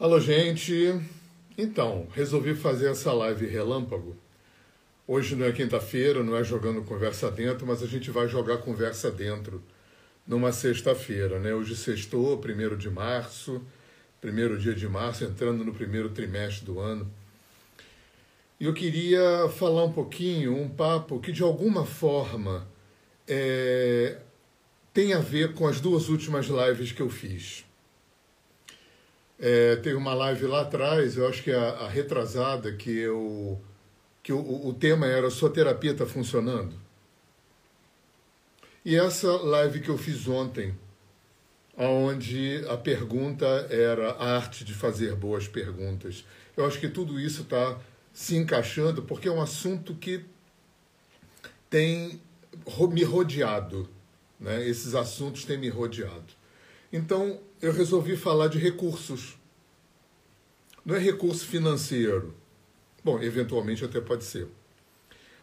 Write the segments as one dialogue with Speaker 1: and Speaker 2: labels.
Speaker 1: Alô, gente. Então, resolvi fazer essa live relâmpago. Hoje não é quinta-feira, não é jogando conversa dentro, mas a gente vai jogar conversa dentro numa sexta-feira, né? Hoje sextou, primeiro de março, primeiro dia de março, entrando no primeiro trimestre do ano. E eu queria falar um pouquinho, um papo que de alguma forma é, tem a ver com as duas últimas lives que eu fiz. É, teve uma live lá atrás, eu acho que a, a retrasada, que, eu, que o, o tema era Sua terapia está funcionando? E essa live que eu fiz ontem, onde a pergunta era a arte de fazer boas perguntas. Eu acho que tudo isso está se encaixando porque é um assunto que tem me rodeado, né? Esses assuntos têm me rodeado. Então, eu resolvi falar de recursos. Não é recurso financeiro. Bom, eventualmente até pode ser.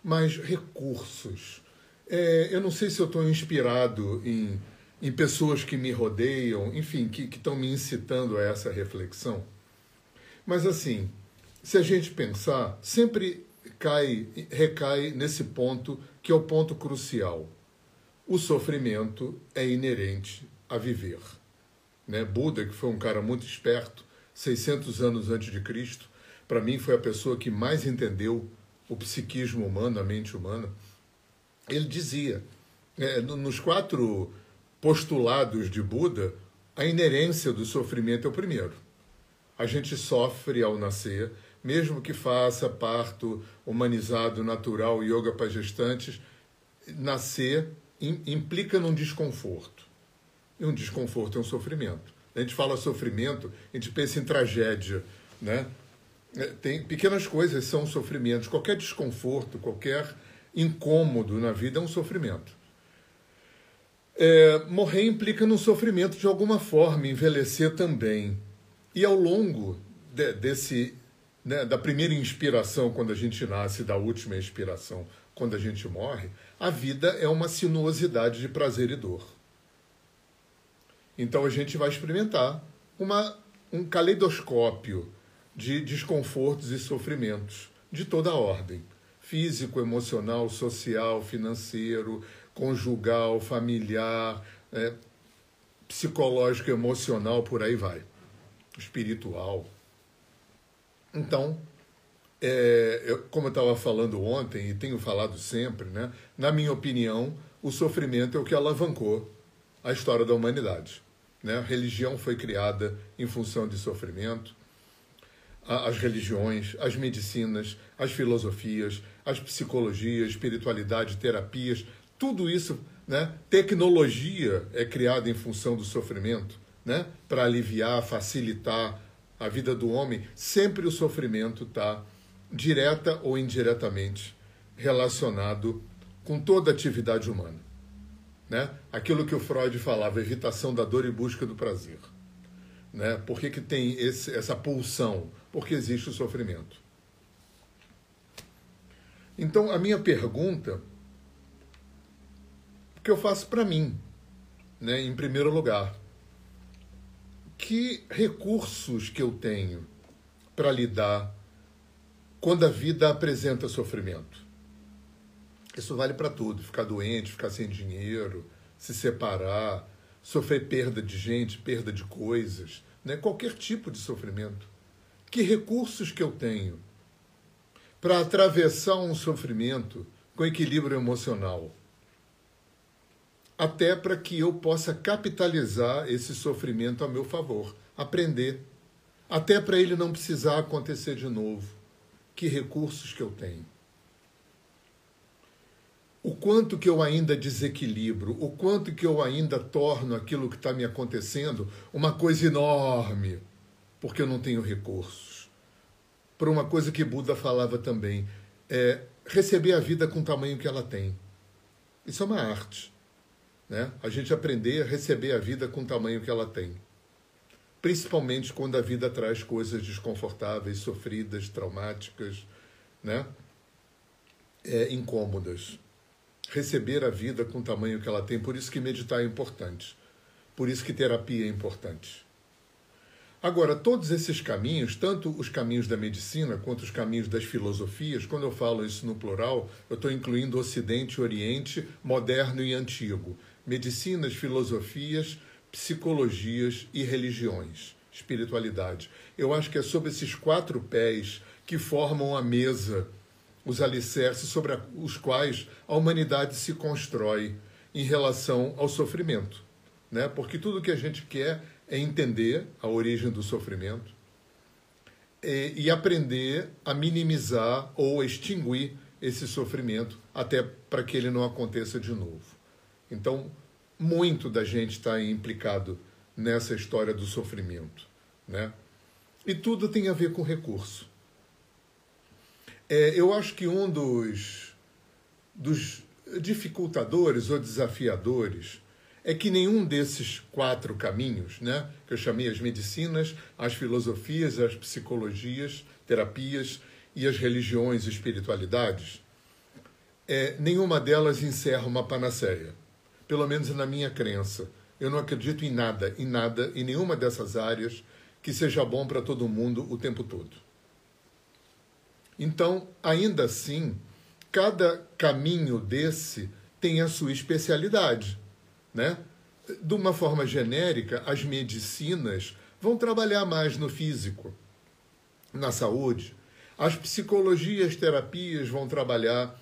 Speaker 1: Mas recursos. É, eu não sei se eu estou inspirado em, em pessoas que me rodeiam, enfim, que estão me incitando a essa reflexão. Mas assim, se a gente pensar, sempre cai, recai nesse ponto que é o ponto crucial. O sofrimento é inerente a viver. Né? Buda, que foi um cara muito esperto, 600 anos antes de Cristo, para mim foi a pessoa que mais entendeu o psiquismo humano, a mente humana. Ele dizia, é, nos quatro postulados de Buda, a inerência do sofrimento é o primeiro. A gente sofre ao nascer, mesmo que faça parto humanizado, natural, yoga para gestantes, nascer implica num desconforto. E um desconforto é um sofrimento. A gente fala sofrimento, a gente pensa em tragédia, né? É, tem pequenas coisas são sofrimentos. Qualquer desconforto, qualquer incômodo na vida é um sofrimento. É, morrer implica num sofrimento de alguma forma, envelhecer também. E ao longo de, desse né, da primeira inspiração quando a gente nasce, da última inspiração quando a gente morre, a vida é uma sinuosidade de prazer e dor. Então a gente vai experimentar uma, um caleidoscópio de desconfortos e sofrimentos de toda a ordem: físico, emocional, social, financeiro, conjugal, familiar, é, psicológico, emocional, por aí vai, espiritual. Então, é, eu, como eu estava falando ontem e tenho falado sempre, né, na minha opinião, o sofrimento é o que alavancou a história da humanidade. Né? A religião foi criada em função de sofrimento. As religiões, as medicinas, as filosofias, as psicologias, espiritualidade, terapias, tudo isso, né? tecnologia é criada em função do sofrimento, né? para aliviar, facilitar a vida do homem, sempre o sofrimento está direta ou indiretamente relacionado com toda atividade humana. Né? Aquilo que o Freud falava, evitação da dor e busca do prazer. Né? Por que, que tem esse, essa pulsão? Porque existe o sofrimento. Então, a minha pergunta, que eu faço para mim, né, em primeiro lugar, que recursos que eu tenho para lidar quando a vida apresenta sofrimento? Isso vale para tudo: ficar doente, ficar sem dinheiro, se separar, sofrer perda de gente, perda de coisas, né? qualquer tipo de sofrimento. Que recursos que eu tenho para atravessar um sofrimento com equilíbrio emocional? até para que eu possa capitalizar esse sofrimento a meu favor, aprender, até para ele não precisar acontecer de novo. Que recursos que eu tenho? O quanto que eu ainda desequilibro, o quanto que eu ainda torno aquilo que está me acontecendo uma coisa enorme, porque eu não tenho recursos. Por uma coisa que Buda falava também, é receber a vida com o tamanho que ela tem. Isso é uma arte né? A gente aprender a receber a vida com o tamanho que ela tem. Principalmente quando a vida traz coisas desconfortáveis, sofridas, traumáticas, né? É, incômodas. Receber a vida com o tamanho que ela tem. Por isso que meditar é importante. Por isso que terapia é importante. Agora, todos esses caminhos, tanto os caminhos da medicina quanto os caminhos das filosofias, quando eu falo isso no plural, eu estou incluindo Ocidente, Oriente, moderno e antigo. Medicinas, filosofias, psicologias e religiões, espiritualidade. Eu acho que é sobre esses quatro pés que formam a mesa, os alicerces sobre os quais a humanidade se constrói em relação ao sofrimento. Né? Porque tudo que a gente quer é entender a origem do sofrimento e, e aprender a minimizar ou extinguir esse sofrimento até para que ele não aconteça de novo. Então, muito da gente está implicado nessa história do sofrimento, né? E tudo tem a ver com recurso. É, eu acho que um dos, dos dificultadores ou desafiadores é que nenhum desses quatro caminhos, né, que eu chamei as medicinas, as filosofias, as psicologias, terapias e as religiões e espiritualidades, é, nenhuma delas encerra uma panaceia. Pelo menos na minha crença. Eu não acredito em nada, em nada, em nenhuma dessas áreas que seja bom para todo mundo o tempo todo. Então, ainda assim, cada caminho desse tem a sua especialidade. Né? De uma forma genérica, as medicinas vão trabalhar mais no físico, na saúde. As psicologias, terapias vão trabalhar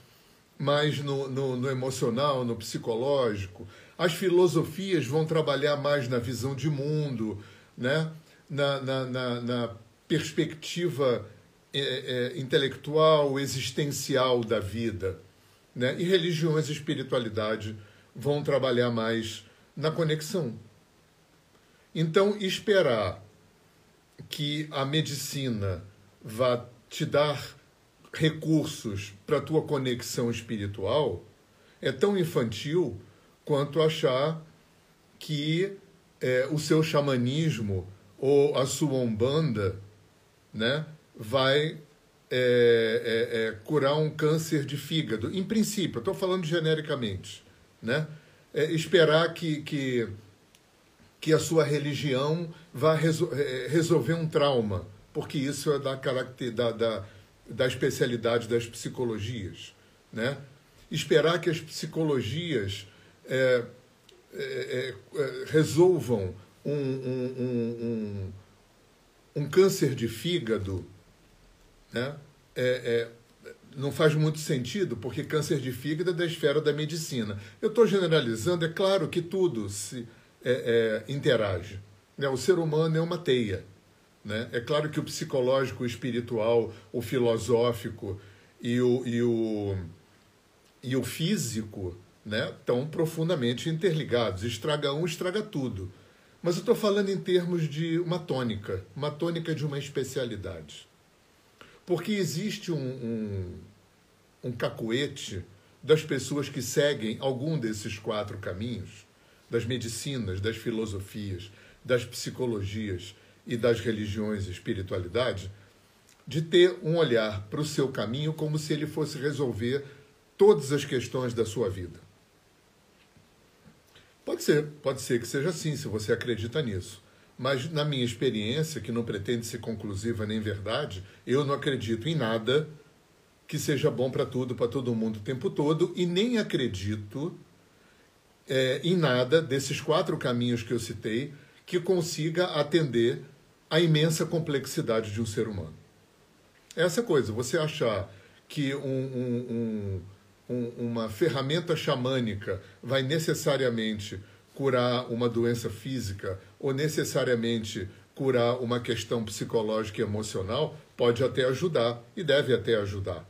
Speaker 1: mais no, no, no, emocional, no psicológico. As filosofias vão trabalhar mais na visão de mundo, né? na, na, na, na perspectiva é, é, intelectual, existencial da vida. Né? E religiões e espiritualidade vão trabalhar mais na conexão. Então, esperar que a medicina vá te dar recursos para tua conexão espiritual é tão infantil quanto achar que é, o seu xamanismo ou a sua umbanda né, vai é, é, é curar um câncer de fígado. Em princípio, estou falando genericamente né? É, esperar que, que, que a sua religião vá resol é, resolver um trauma, porque isso é da, caracter, da, da, da especialidade das psicologias. Né? Esperar que as psicologias é, resolvam um, um, um, um, câncer de fígado né? é, não faz muito sentido, porque câncer de fígado é da esfera da medicina. Eu estou generalizando, é claro que tudo se é, é, interage. Né? O ser humano é uma teia. Né? É claro que o psicológico, o espiritual, o filosófico e o, e o, e o físico né, estão profundamente interligados. Estraga um, estraga tudo. Mas eu estou falando em termos de uma tônica, uma tônica de uma especialidade. Porque existe um, um, um das pessoas que seguem algum desses quatro caminhos, das medicinas, das filosofias, das psicologias e das religiões e espiritualidade, de ter um olhar para o seu caminho como se ele fosse resolver todas as questões da sua vida. Pode ser, pode ser que seja assim, se você acredita nisso. Mas, na minha experiência, que não pretende ser conclusiva nem verdade, eu não acredito em nada que seja bom para tudo, para todo mundo o tempo todo, e nem acredito é, em nada desses quatro caminhos que eu citei que consiga atender a imensa complexidade de um ser humano. Essa coisa, você achar que um, um, um, uma ferramenta xamânica vai necessariamente curar uma doença física ou necessariamente curar uma questão psicológica e emocional, pode até ajudar e deve até ajudar,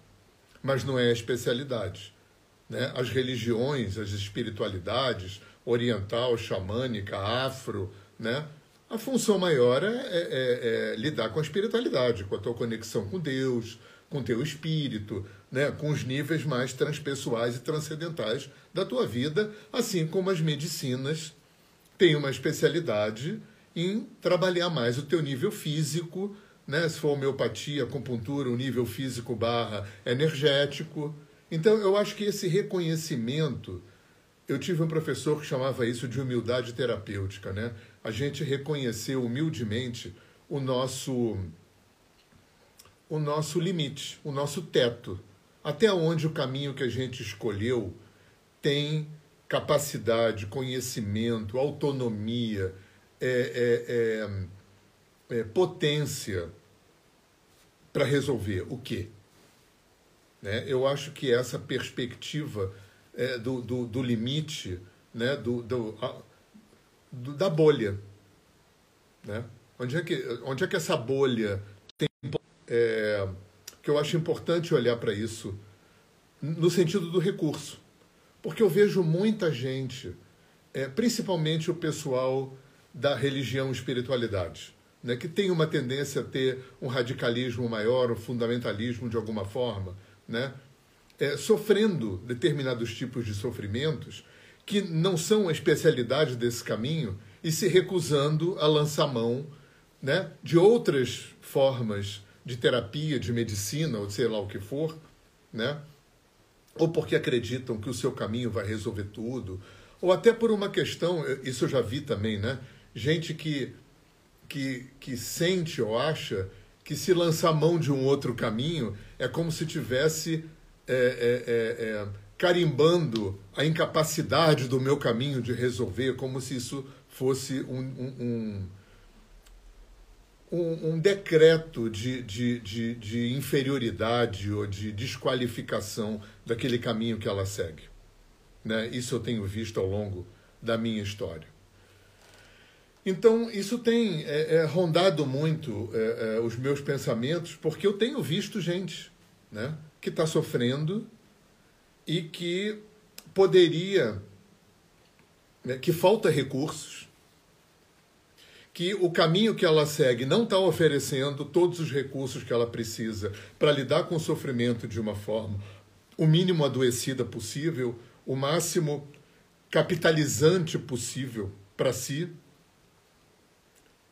Speaker 1: mas não é a especialidade. Né? As religiões, as espiritualidades, oriental, xamânica, afro, né? a função maior é, é, é, é lidar com a espiritualidade, com a tua conexão com Deus, com teu espírito, né? com os níveis mais transpessoais e transcendentais da tua vida, assim como as medicinas têm uma especialidade em trabalhar mais o teu nível físico, né? se for homeopatia, acupuntura, o nível físico barra energético. Então, eu acho que esse reconhecimento, eu tive um professor que chamava isso de humildade terapêutica, né? A gente reconhecer humildemente o nosso o nosso limite, o nosso teto, até onde o caminho que a gente escolheu tem capacidade, conhecimento, autonomia, é, é, é, é potência para resolver o quê? Né? Eu acho que essa perspectiva é, do, do, do, limite, né? do, do, a, do, da bolha. Né? Onde, é que, onde é que essa bolha tem. Que eu acho importante olhar para isso no sentido do recurso. Porque eu vejo muita gente, é, principalmente o pessoal da religião e espiritualidade, né, que tem uma tendência a ter um radicalismo maior, um fundamentalismo de alguma forma, né, é, sofrendo determinados tipos de sofrimentos que não são a especialidade desse caminho e se recusando a lançar mão né, de outras formas de terapia, de medicina, ou sei lá o que for, né, ou porque acreditam que o seu caminho vai resolver tudo, ou até por uma questão, isso eu já vi também, né, gente que, que, que sente ou acha que se lançar mão de um outro caminho é como se tivesse é, é, é, é, carimbando a incapacidade do meu caminho de resolver, como se isso fosse um, um, um, um decreto de, de, de, de inferioridade ou de desqualificação daquele caminho que ela segue. Né? Isso eu tenho visto ao longo da minha história. Então, isso tem é, é, rondado muito é, é, os meus pensamentos, porque eu tenho visto gente né, que está sofrendo e que poderia, né, que falta recursos, que o caminho que ela segue não está oferecendo todos os recursos que ela precisa para lidar com o sofrimento de uma forma o mínimo adoecida possível, o máximo capitalizante possível para si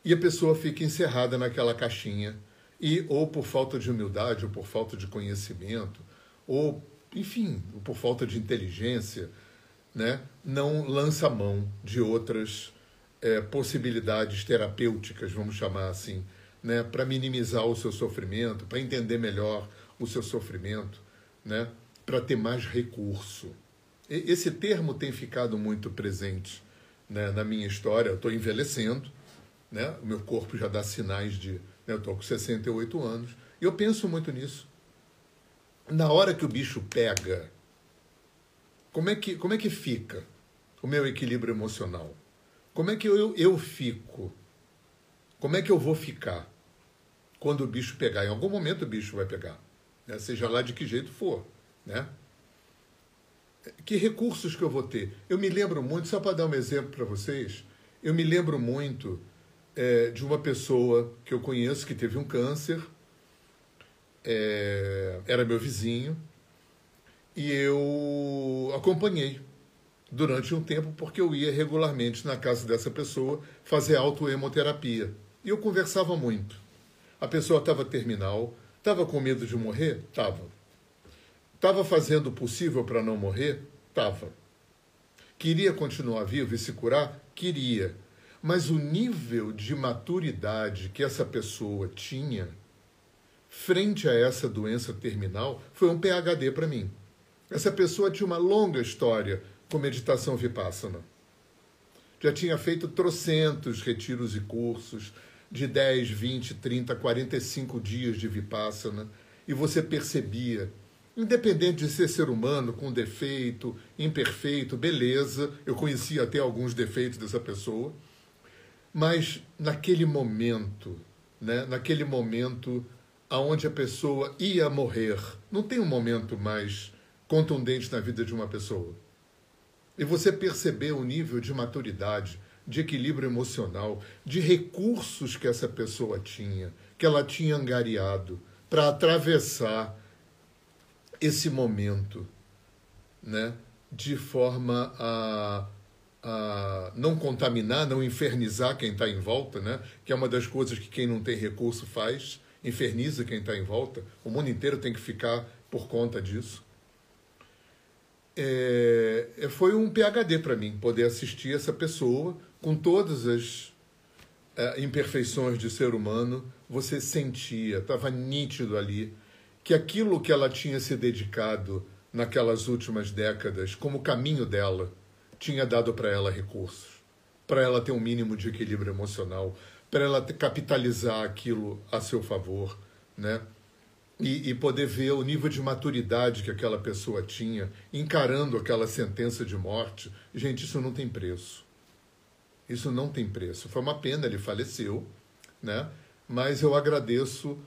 Speaker 1: e a pessoa fica encerrada naquela caixinha. E ou por falta de humildade ou por falta de conhecimento ou enfim por falta de inteligência né não lança mão de outras é, possibilidades terapêuticas vamos chamar assim né para minimizar o seu sofrimento para entender melhor o seu sofrimento né para ter mais recurso esse termo tem ficado muito presente né, na minha história eu estou envelhecendo né? O meu corpo já dá sinais de. Né? Eu estou com 68 anos. E eu penso muito nisso. Na hora que o bicho pega, como é que, como é que fica o meu equilíbrio emocional? Como é que eu, eu fico? Como é que eu vou ficar quando o bicho pegar? Em algum momento o bicho vai pegar, né? seja lá de que jeito for. Né? Que recursos que eu vou ter? Eu me lembro muito, só para dar um exemplo para vocês, eu me lembro muito é, de uma pessoa que eu conheço que teve um câncer, é, era meu vizinho, e eu acompanhei durante um tempo porque eu ia regularmente na casa dessa pessoa fazer autoemoterapia. E eu conversava muito. A pessoa estava terminal, estava com medo de morrer? Estava. Estava fazendo o possível para não morrer? Estava. Queria continuar vivo e se curar? Queria. Mas o nível de maturidade que essa pessoa tinha frente a essa doença terminal foi um PhD para mim. Essa pessoa tinha uma longa história com meditação vipassana. Já tinha feito trocentos retiros e cursos de 10, 20, 30, 45 dias de vipassana e você percebia Independente de ser ser humano, com defeito, imperfeito, beleza, eu conhecia até alguns defeitos dessa pessoa, mas naquele momento, né, naquele momento aonde a pessoa ia morrer, não tem um momento mais contundente na vida de uma pessoa. E você perceber o nível de maturidade, de equilíbrio emocional, de recursos que essa pessoa tinha, que ela tinha angariado para atravessar esse momento, né, de forma a a não contaminar, não infernizar quem está em volta, né? que é uma das coisas que quem não tem recurso faz, inferniza quem está em volta. O mundo inteiro tem que ficar por conta disso. É, é foi um PhD para mim poder assistir essa pessoa com todas as é, imperfeições de ser humano, você sentia, estava nítido ali, que aquilo que ela tinha se dedicado naquelas últimas décadas, como caminho dela, tinha dado para ela recursos, para ela ter um mínimo de equilíbrio emocional, para ela capitalizar aquilo a seu favor, né? E, e, poder ver o nível de maturidade que aquela pessoa tinha, encarando aquela sentença de morte. Gente, isso não tem preço. Isso não tem preço. Foi uma pena, ele faleceu, né? mas eu agradeço,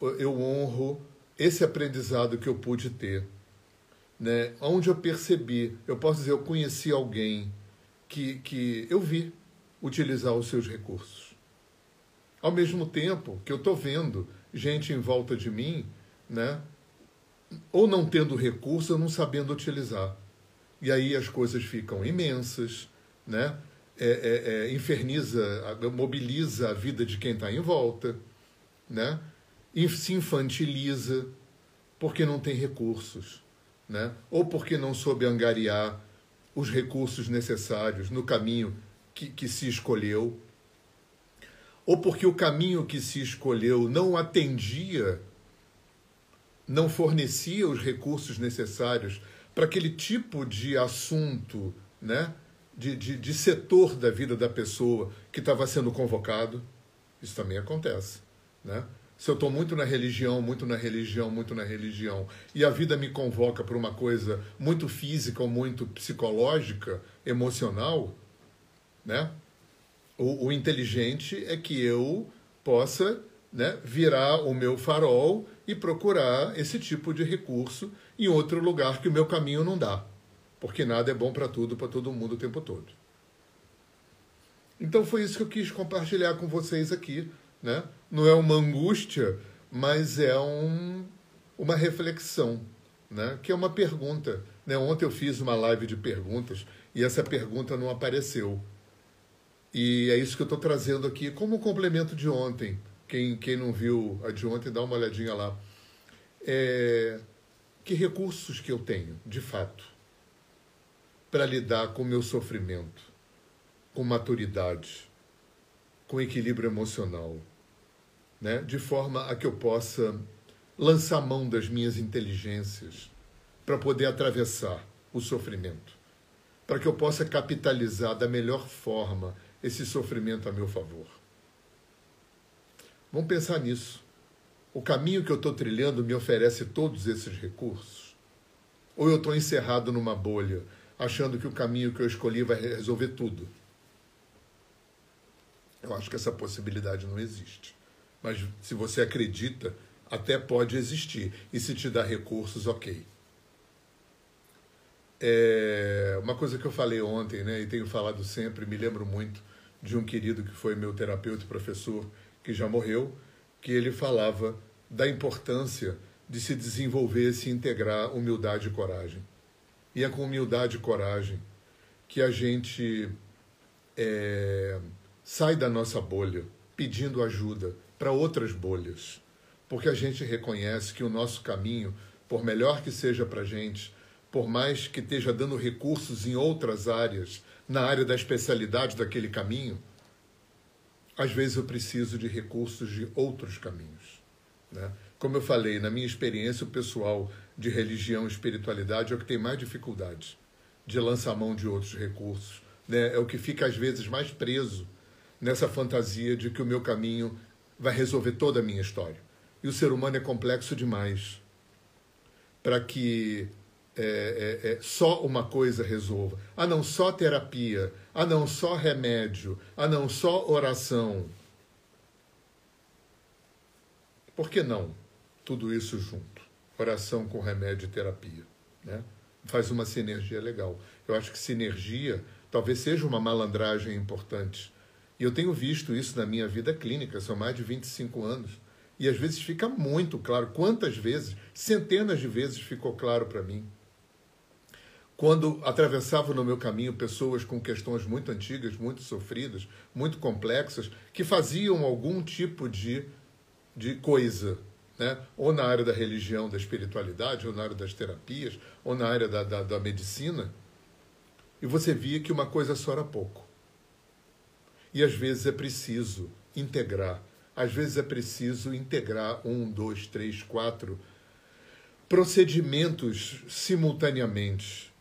Speaker 1: eu honro esse aprendizado que eu pude ter. Né? Onde eu percebi, eu posso dizer, eu conheci alguém que, que eu vi utilizar os seus recursos. Ao mesmo tempo que eu estou vendo gente em volta de mim, né? ou não tendo recurso ou não sabendo utilizar. E aí as coisas ficam imensas, né? É, é, é, inferniza, mobiliza a vida de quem está em volta, né? se infantiliza porque não tem recursos, né? ou porque não soube angariar os recursos necessários no caminho que, que se escolheu, ou porque o caminho que se escolheu não atendia, não fornecia os recursos necessários para aquele tipo de assunto, né? de, de, de setor da vida da pessoa que estava sendo convocado. Isso também acontece. Né? Se eu estou muito na religião, muito na religião, muito na religião, e a vida me convoca para uma coisa muito física ou muito psicológica, emocional, né? O, o inteligente é que eu possa né, virar o meu farol e procurar esse tipo de recurso em outro lugar que o meu caminho não dá porque nada é bom para tudo, para todo mundo o tempo todo. Então foi isso que eu quis compartilhar com vocês aqui. Né? Não é uma angústia, mas é um, uma reflexão, né? que é uma pergunta. Né? Ontem eu fiz uma live de perguntas e essa pergunta não apareceu. E é isso que eu estou trazendo aqui como complemento de ontem. Quem, quem não viu a de ontem, dá uma olhadinha lá. É, que recursos que eu tenho, de fato? para lidar com o meu sofrimento, com maturidade, com equilíbrio emocional, né? de forma a que eu possa lançar mão das minhas inteligências para poder atravessar o sofrimento, para que eu possa capitalizar da melhor forma esse sofrimento a meu favor. Vamos pensar nisso. O caminho que eu estou trilhando me oferece todos esses recursos? Ou eu estou encerrado numa bolha achando que o caminho que eu escolhi vai resolver tudo. Eu acho que essa possibilidade não existe. Mas se você acredita, até pode existir. E se te dá recursos, ok. É uma coisa que eu falei ontem, né, e tenho falado sempre, me lembro muito de um querido que foi meu terapeuta e professor, que já morreu, que ele falava da importância de se desenvolver e se integrar humildade e coragem. E é com humildade e coragem que a gente é, sai da nossa bolha pedindo ajuda para outras bolhas. Porque a gente reconhece que o nosso caminho, por melhor que seja para a gente, por mais que esteja dando recursos em outras áreas, na área da especialidade daquele caminho, às vezes eu preciso de recursos de outros caminhos. Né? Como eu falei, na minha experiência pessoal de religião e espiritualidade é o que tem mais dificuldade de lançar mão de outros recursos. Né? É o que fica, às vezes, mais preso nessa fantasia de que o meu caminho vai resolver toda a minha história. E o ser humano é complexo demais para que é, é, é, só uma coisa resolva. Ah, não, só terapia. Ah, não, só remédio. Ah, não, só oração. Por que não tudo isso junto? oração com remédio e terapia. Né? Faz uma sinergia legal. Eu acho que sinergia talvez seja uma malandragem importante. E eu tenho visto isso na minha vida clínica, são mais de 25 anos. E às vezes fica muito claro. Quantas vezes, centenas de vezes ficou claro para mim. Quando atravessavam no meu caminho pessoas com questões muito antigas, muito sofridas, muito complexas, que faziam algum tipo de, de coisa né? ou na área da religião, da espiritualidade, ou na área das terapias, ou na área da, da, da medicina, e você via que uma coisa só era pouco. E às vezes é preciso integrar. Às vezes é preciso integrar um, dois, três, quatro procedimentos simultaneamente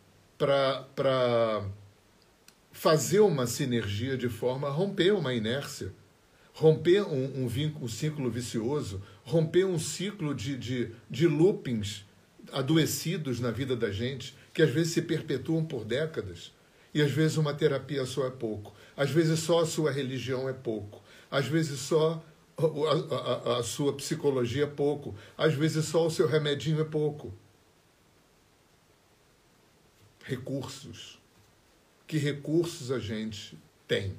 Speaker 1: para fazer uma sinergia de forma a romper uma inércia, romper um, um, um ciclo vicioso, romper um ciclo de, de, de loopings adoecidos na vida da gente, que às vezes se perpetuam por décadas. E às vezes uma terapia só é pouco. Às vezes só a sua religião é pouco. Às vezes só a, a, a, sua psicologia é pouco. Às vezes só o seu remedinho é pouco. Recursos. Que recursos a gente tem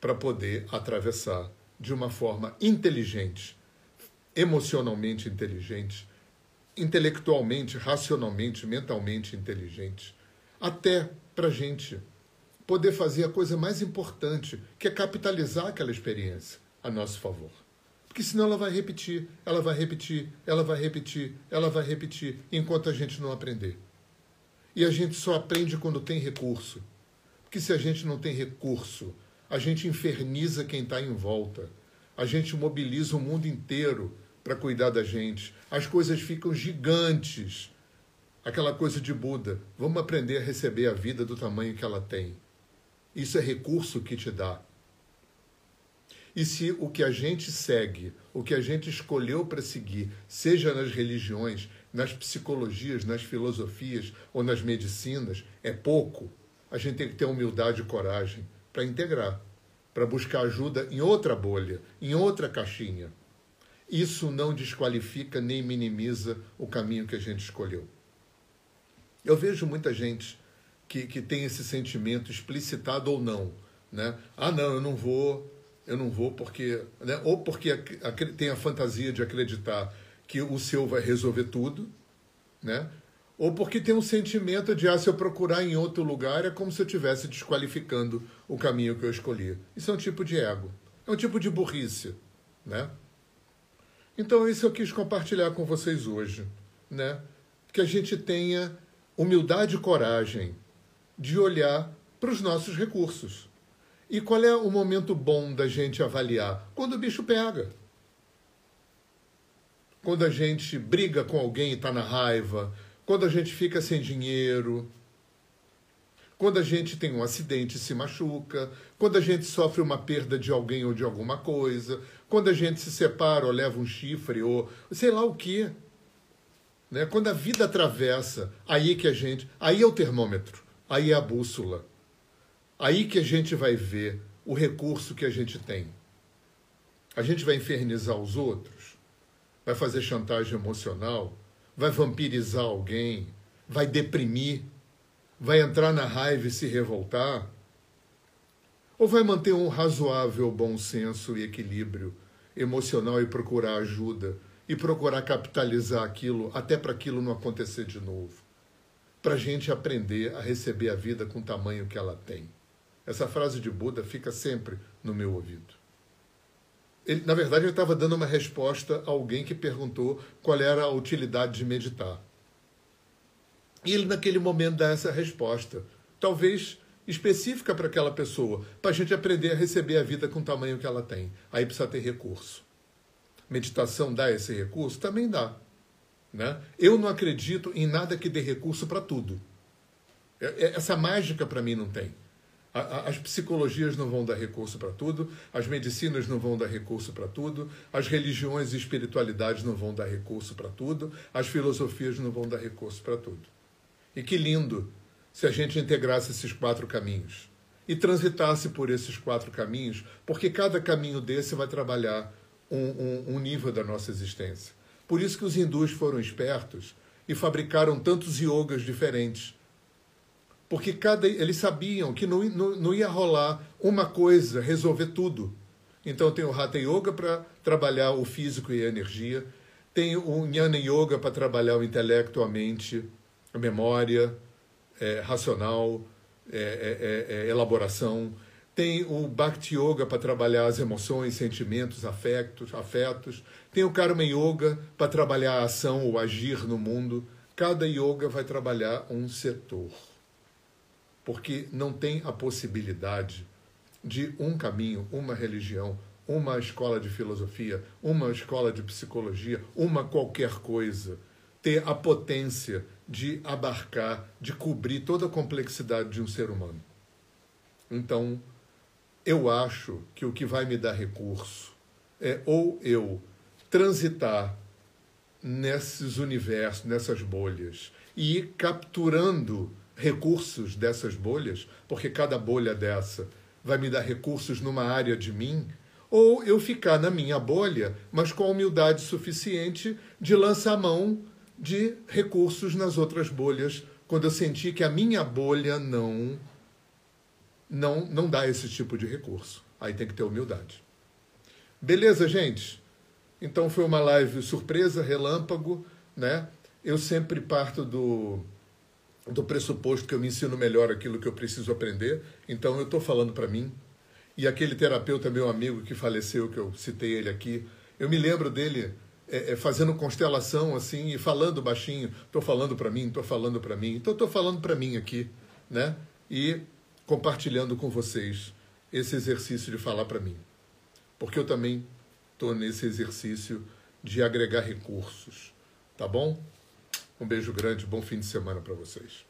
Speaker 1: para poder atravessar de uma forma inteligente, emocionalmente inteligente, intelectualmente, racionalmente, mentalmente inteligente, até para a gente poder fazer a coisa mais importante, que é capitalizar aquela experiência a nosso favor. Porque senão ela vai repetir, ela vai repetir, ela vai repetir, ela vai repetir, enquanto a gente não aprender. E a gente só aprende quando tem recurso. Porque se a gente não tem recurso, a gente inferniza quem está em volta. A gente mobiliza o mundo inteiro para cuidar da gente. As coisas ficam gigantes aquela coisa de Buda. Vamos aprender a receber a vida do tamanho que ela tem. Isso é recurso que te dá. E se o que a gente segue, o que a gente escolheu para seguir, seja nas religiões, nas psicologias, nas filosofias ou nas medicinas, é pouco, a gente tem que ter humildade e coragem para integrar, para buscar ajuda em outra bolha, em outra caixinha. Isso não desqualifica nem minimiza o caminho que a gente escolheu. Eu vejo muita gente que, que tem esse sentimento explicitado ou não, né? Ah, não, eu não vou, eu não vou porque, né? ou porque tem a fantasia de acreditar que o seu vai resolver tudo, né? Ou porque tem um sentimento de, ah, se eu procurar em outro lugar, é como se eu estivesse desqualificando o caminho que eu escolhi. Isso é um tipo de ego. É um tipo de burrice, né? Então, isso eu quis compartilhar com vocês hoje, né? Que a gente tenha humildade e coragem de olhar para os nossos recursos. E qual é o momento bom da gente avaliar? Quando o bicho pega. Quando a gente briga com alguém e está na raiva, quando a gente fica sem dinheiro, quando a gente tem um acidente e se machuca, quando a gente sofre uma perda de alguém ou de alguma coisa, quando a gente se separa ou leva um chifre ou sei lá o que. Né? Quando a vida atravessa, aí que a gente. Aí é o termômetro, aí é a bússola. Aí que a gente vai ver o recurso que a gente tem. A gente vai infernizar os outros, vai fazer chantagem emocional, vai vampirizar alguém, vai deprimir, vai entrar na raiva e se revoltar? Ou vai manter um razoável bom senso e equilíbrio emocional e procurar ajuda e procurar capitalizar aquilo até para aquilo não acontecer de novo. Para a gente aprender a receber a vida com o tamanho que ela tem. Essa frase de Buda fica sempre no meu ouvido. Ele, na verdade, ele estava dando uma resposta a alguém que perguntou qual era a utilidade de meditar. E ele, naquele momento, dá essa resposta, talvez específica para aquela pessoa, para a gente aprender a receber a vida com o tamanho que ela tem. Aí precisa ter recurso meditação dá esse recurso? Também dá. Né? Eu não acredito em nada que dê recurso para tudo. É, é, essa mágica para mim não tem. As psicologias não vão dar recurso para tudo, as medicinas não vão dar recurso para tudo, as religiões e espiritualidades não vão dar recurso para tudo, as filosofias não vão dar recurso para tudo. E que lindo se a gente integrasse esses quatro caminhos e transitasse por esses quatro caminhos, porque cada caminho desse vai trabalhar um, um, um nível da nossa existência. Por isso que os hindus foram espertos e fabricaram tantos yogas diferentes. Porque cada, eles sabiam que não, não, não ia rolar uma coisa, resolver tudo. Então tem o Hatha Yoga para trabalhar o físico e a energia, tem o Jnana Yoga para trabalhar o intelecto, a mente, a memória é, racional, é, é, é, é elaboração, tem o Bhakti Yoga para trabalhar as emoções, sentimentos, afetos, afetos. Tem o Karma Yoga para trabalhar a ação, o agir no mundo. Cada yoga vai trabalhar um setor. Porque não tem a possibilidade de um caminho, uma religião, uma escola de filosofia, uma escola de psicologia, uma qualquer coisa, ter a potência de abarcar, de cobrir toda a complexidade de um ser humano. Então, eu acho que o que vai me dar recurso é ou eu transitar nesses universos, nessas bolhas, e ir capturando recursos dessas bolhas, porque cada bolha dessa vai me dar recursos numa área de mim, ou eu ficar na minha bolha, mas com a humildade suficiente de lançar mão de recursos nas outras bolhas, quando eu sentir que a minha bolha não não não dá esse tipo de recurso. Aí tem que ter humildade. Beleza, gente? Então foi uma live surpresa, relâmpago, né? Eu sempre parto do, do pressuposto que eu me ensino melhor aquilo que eu preciso aprender. Então eu estou falando para mim. E aquele terapeuta, meu amigo que faleceu, que eu citei ele aqui, eu me lembro dele é, é, fazendo constelação assim e falando baixinho. Estou falando para mim, estou falando para mim. Então estou falando para mim aqui, né? E compartilhando com vocês esse exercício de falar para mim. Porque eu também estou nesse exercício de agregar recursos. Tá bom? Um beijo grande, bom fim de semana para vocês.